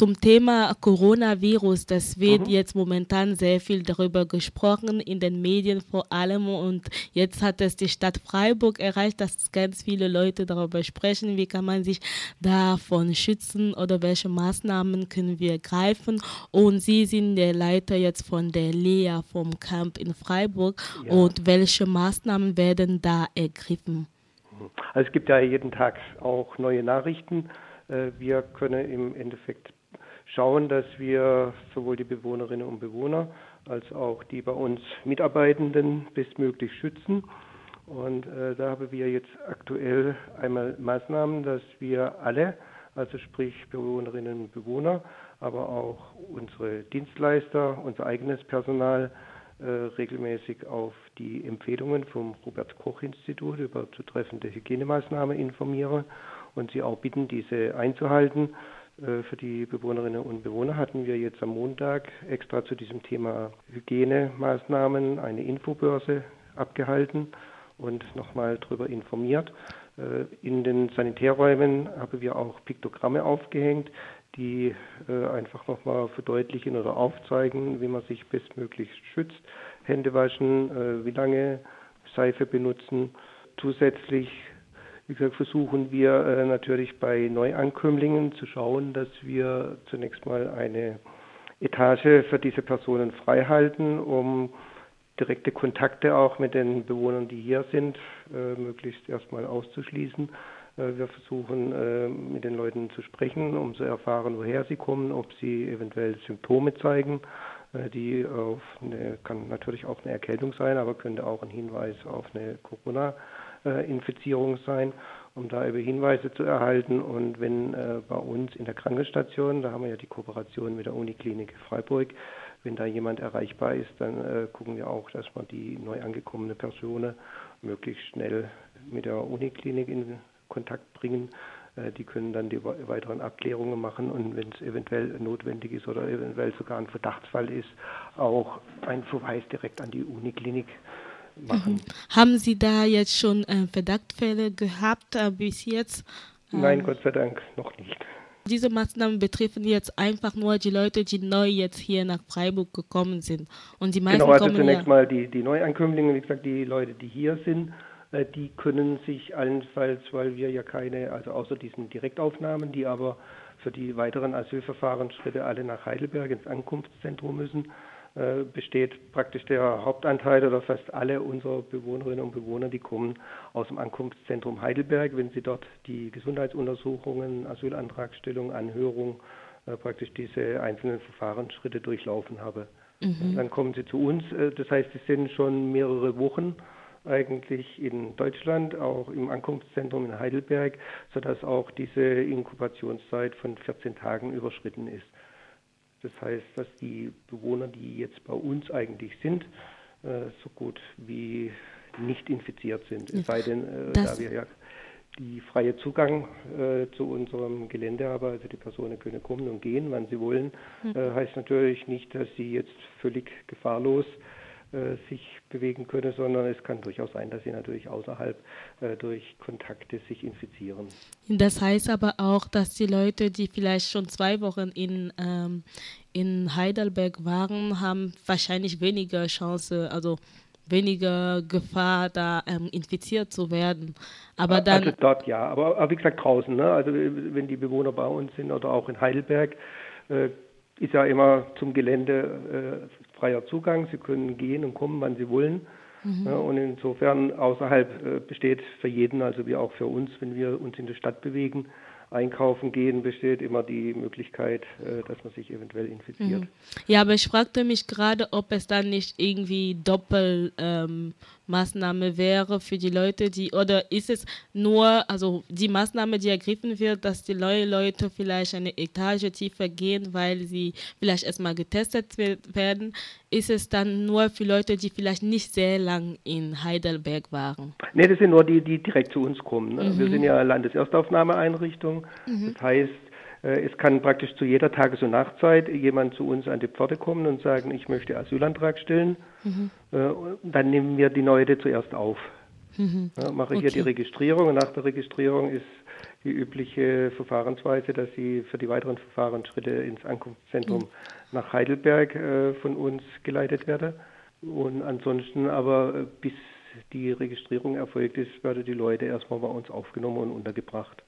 zum Thema Coronavirus, das wird mhm. jetzt momentan sehr viel darüber gesprochen, in den Medien vor allem. Und jetzt hat es die Stadt Freiburg erreicht, dass ganz viele Leute darüber sprechen, wie kann man sich davon schützen oder welche Maßnahmen können wir greifen. Und Sie sind der Leiter jetzt von der Lea vom Camp in Freiburg. Ja. Und welche Maßnahmen werden da ergriffen? Also es gibt ja jeden Tag auch neue Nachrichten. Äh, wir können im Endeffekt schauen, dass wir sowohl die Bewohnerinnen und Bewohner als auch die bei uns Mitarbeitenden bestmöglich schützen. Und äh, da haben wir jetzt aktuell einmal Maßnahmen, dass wir alle, also sprich Bewohnerinnen und Bewohner, aber auch unsere Dienstleister, unser eigenes Personal, äh, regelmäßig auf die Empfehlungen vom Robert Koch Institut über zutreffende Hygienemaßnahmen informiere und sie auch bitten, diese einzuhalten. Äh, für die Bewohnerinnen und Bewohner hatten wir jetzt am Montag extra zu diesem Thema Hygienemaßnahmen eine Infobörse abgehalten und nochmal darüber informiert. Äh, in den Sanitärräumen haben wir auch Piktogramme aufgehängt, die äh, einfach nochmal verdeutlichen oder aufzeigen, wie man sich bestmöglich schützt. Hände waschen, wie lange Seife benutzen. Zusätzlich, wie gesagt, versuchen wir äh, natürlich bei Neuankömmlingen zu schauen, dass wir zunächst mal eine Etage für diese Personen freihalten, um direkte Kontakte auch mit den Bewohnern, die hier sind, äh, möglichst erstmal auszuschließen. Äh, wir versuchen mit den Leuten zu sprechen, um zu erfahren, woher sie kommen, ob sie eventuell Symptome zeigen, die auf eine, kann natürlich auch eine Erkältung sein, aber könnte auch ein Hinweis auf eine Corona-Infizierung sein, um da über Hinweise zu erhalten. Und wenn bei uns in der Krankenstation, da haben wir ja die Kooperation mit der Uniklinik Freiburg, wenn da jemand erreichbar ist, dann gucken wir auch, dass man die neu angekommene Person möglichst schnell mit der Uniklinik in Kontakt bringen. Äh, die können dann die weiteren Abklärungen machen und wenn es eventuell notwendig ist oder eventuell sogar ein Verdachtsfall ist, auch einen Verweis direkt an die Uniklinik machen. Mhm. Haben Sie da jetzt schon äh, Verdachtfälle gehabt äh, bis jetzt? Nein, ähm, Gott sei Dank noch nicht. Diese Maßnahmen betreffen jetzt einfach nur die Leute, die neu jetzt hier nach Freiburg gekommen sind. Und die meisten genau, also kommen zunächst ja mal die, die Neuankömmlinge, wie gesagt, die Leute, die hier sind äh, die können sich allenfalls, weil wir ja keine, also außer diesen Direktaufnahmen, die aber für die weiteren Asylverfahrensschritte alle nach Heidelberg ins Ankunftszentrum müssen, besteht praktisch der Hauptanteil oder fast alle unserer Bewohnerinnen und Bewohner, die kommen aus dem Ankunftszentrum Heidelberg, wenn sie dort die Gesundheitsuntersuchungen, Asylantragstellung, Anhörung, äh, praktisch diese einzelnen Verfahrensschritte durchlaufen haben. Mhm. Dann kommen sie zu uns, das heißt, sie sind schon mehrere Wochen eigentlich in Deutschland, auch im Ankunftszentrum in Heidelberg, sodass auch diese Inkubationszeit von 14 Tagen überschritten ist. Das heißt, dass die Bewohner, die jetzt bei uns eigentlich sind, äh, so gut wie nicht infiziert sind. Es sei denn, äh, da wir ja die freie Zugang äh, zu unserem Gelände haben, also die Personen können kommen und gehen, wann sie wollen, hm. äh, heißt natürlich nicht, dass sie jetzt völlig gefahrlos sich bewegen könne, sondern es kann durchaus sein, dass sie natürlich außerhalb äh, durch Kontakte sich infizieren. Das heißt aber auch, dass die Leute, die vielleicht schon zwei Wochen in, ähm, in Heidelberg waren, haben wahrscheinlich weniger Chance, also weniger Gefahr, da ähm, infiziert zu werden. Aber dann also dort ja, aber, aber wie gesagt draußen, ne? also wenn die Bewohner bei uns sind oder auch in Heidelberg, äh, ist ja immer zum Gelände äh, freier Zugang. Sie können gehen und kommen, wann sie wollen. Mhm. Ja, und insofern außerhalb äh, besteht für jeden, also wie auch für uns, wenn wir uns in der Stadt bewegen, einkaufen gehen, besteht immer die Möglichkeit, äh, dass man sich eventuell infiziert. Mhm. Ja, aber ich fragte mich gerade, ob es dann nicht irgendwie Doppelmaßnahme ähm, wäre für die Leute, die, oder ist es nur, also die Maßnahme, die ergriffen wird, dass die neuen Leute vielleicht eine Etage tiefer gehen, weil sie vielleicht erstmal getestet werden, ist es dann nur für Leute, die vielleicht nicht sehr lang in Heidelberg waren? Nee, das sind nur die, die direkt zu uns kommen. Ne? Mhm. Wir sind ja Landeserstaufnahmeeinrichtung. Mhm. Das heißt, es kann praktisch zu jeder Tages- und Nachtzeit jemand zu uns an die Pforte kommen und sagen, ich möchte Asylantrag stellen. Mhm. Äh, dann nehmen wir die Leute zuerst auf. Mhm. Ja, mache okay. hier die Registrierung und nach der Registrierung ist die übliche Verfahrensweise, dass sie für die weiteren Verfahrensschritte ins Ankunftszentrum mhm. nach Heidelberg äh, von uns geleitet werden. Und ansonsten aber äh, bis die Registrierung erfolgt ist, werden die Leute erstmal bei uns aufgenommen und untergebracht.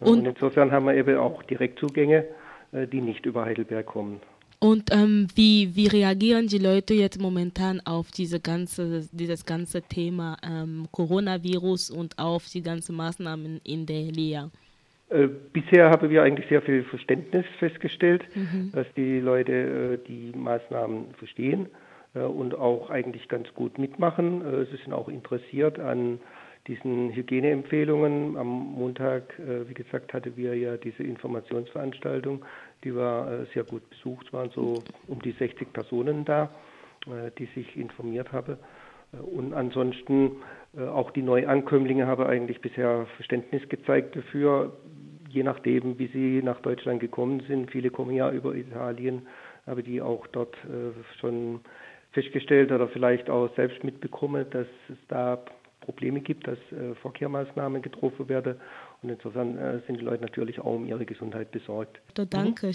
Und, und, insofern haben wir eben auch Direktzugänge, äh, die nicht über Heidelberg kommen. Und ähm, wie, wie reagieren die Leute jetzt momentan auf diese ganze, dieses ganze Thema ähm, Coronavirus und auf die ganzen Maßnahmen in der Lea? Äh, bisher haben wir eigentlich sehr viel Verständnis festgestellt, mhm. dass die Leute äh, die Maßnahmen verstehen und auch eigentlich ganz gut mitmachen. Sie sind auch interessiert an diesen Hygieneempfehlungen. Am Montag, äh, wie gesagt, hatten wir ja diese Informationsveranstaltung, die war äh, sehr gut besucht. Es waren so um die 60 Personen da, äh, die sich informiert haben. Und ansonsten auch die Neuankömmlinge haben eigentlich bisher Verständnis gezeigt dafür, je nachdem, wie sie nach Deutschland gekommen sind. Viele kommen ja über Italien, aber die auch dort schon festgestellt oder vielleicht auch selbst mitbekommen, dass es da Probleme gibt, dass äh, Vorkehrmaßnahmen getroffen werden. Und insofern äh, sind die Leute natürlich auch um ihre Gesundheit besorgt. Danke. Mhm.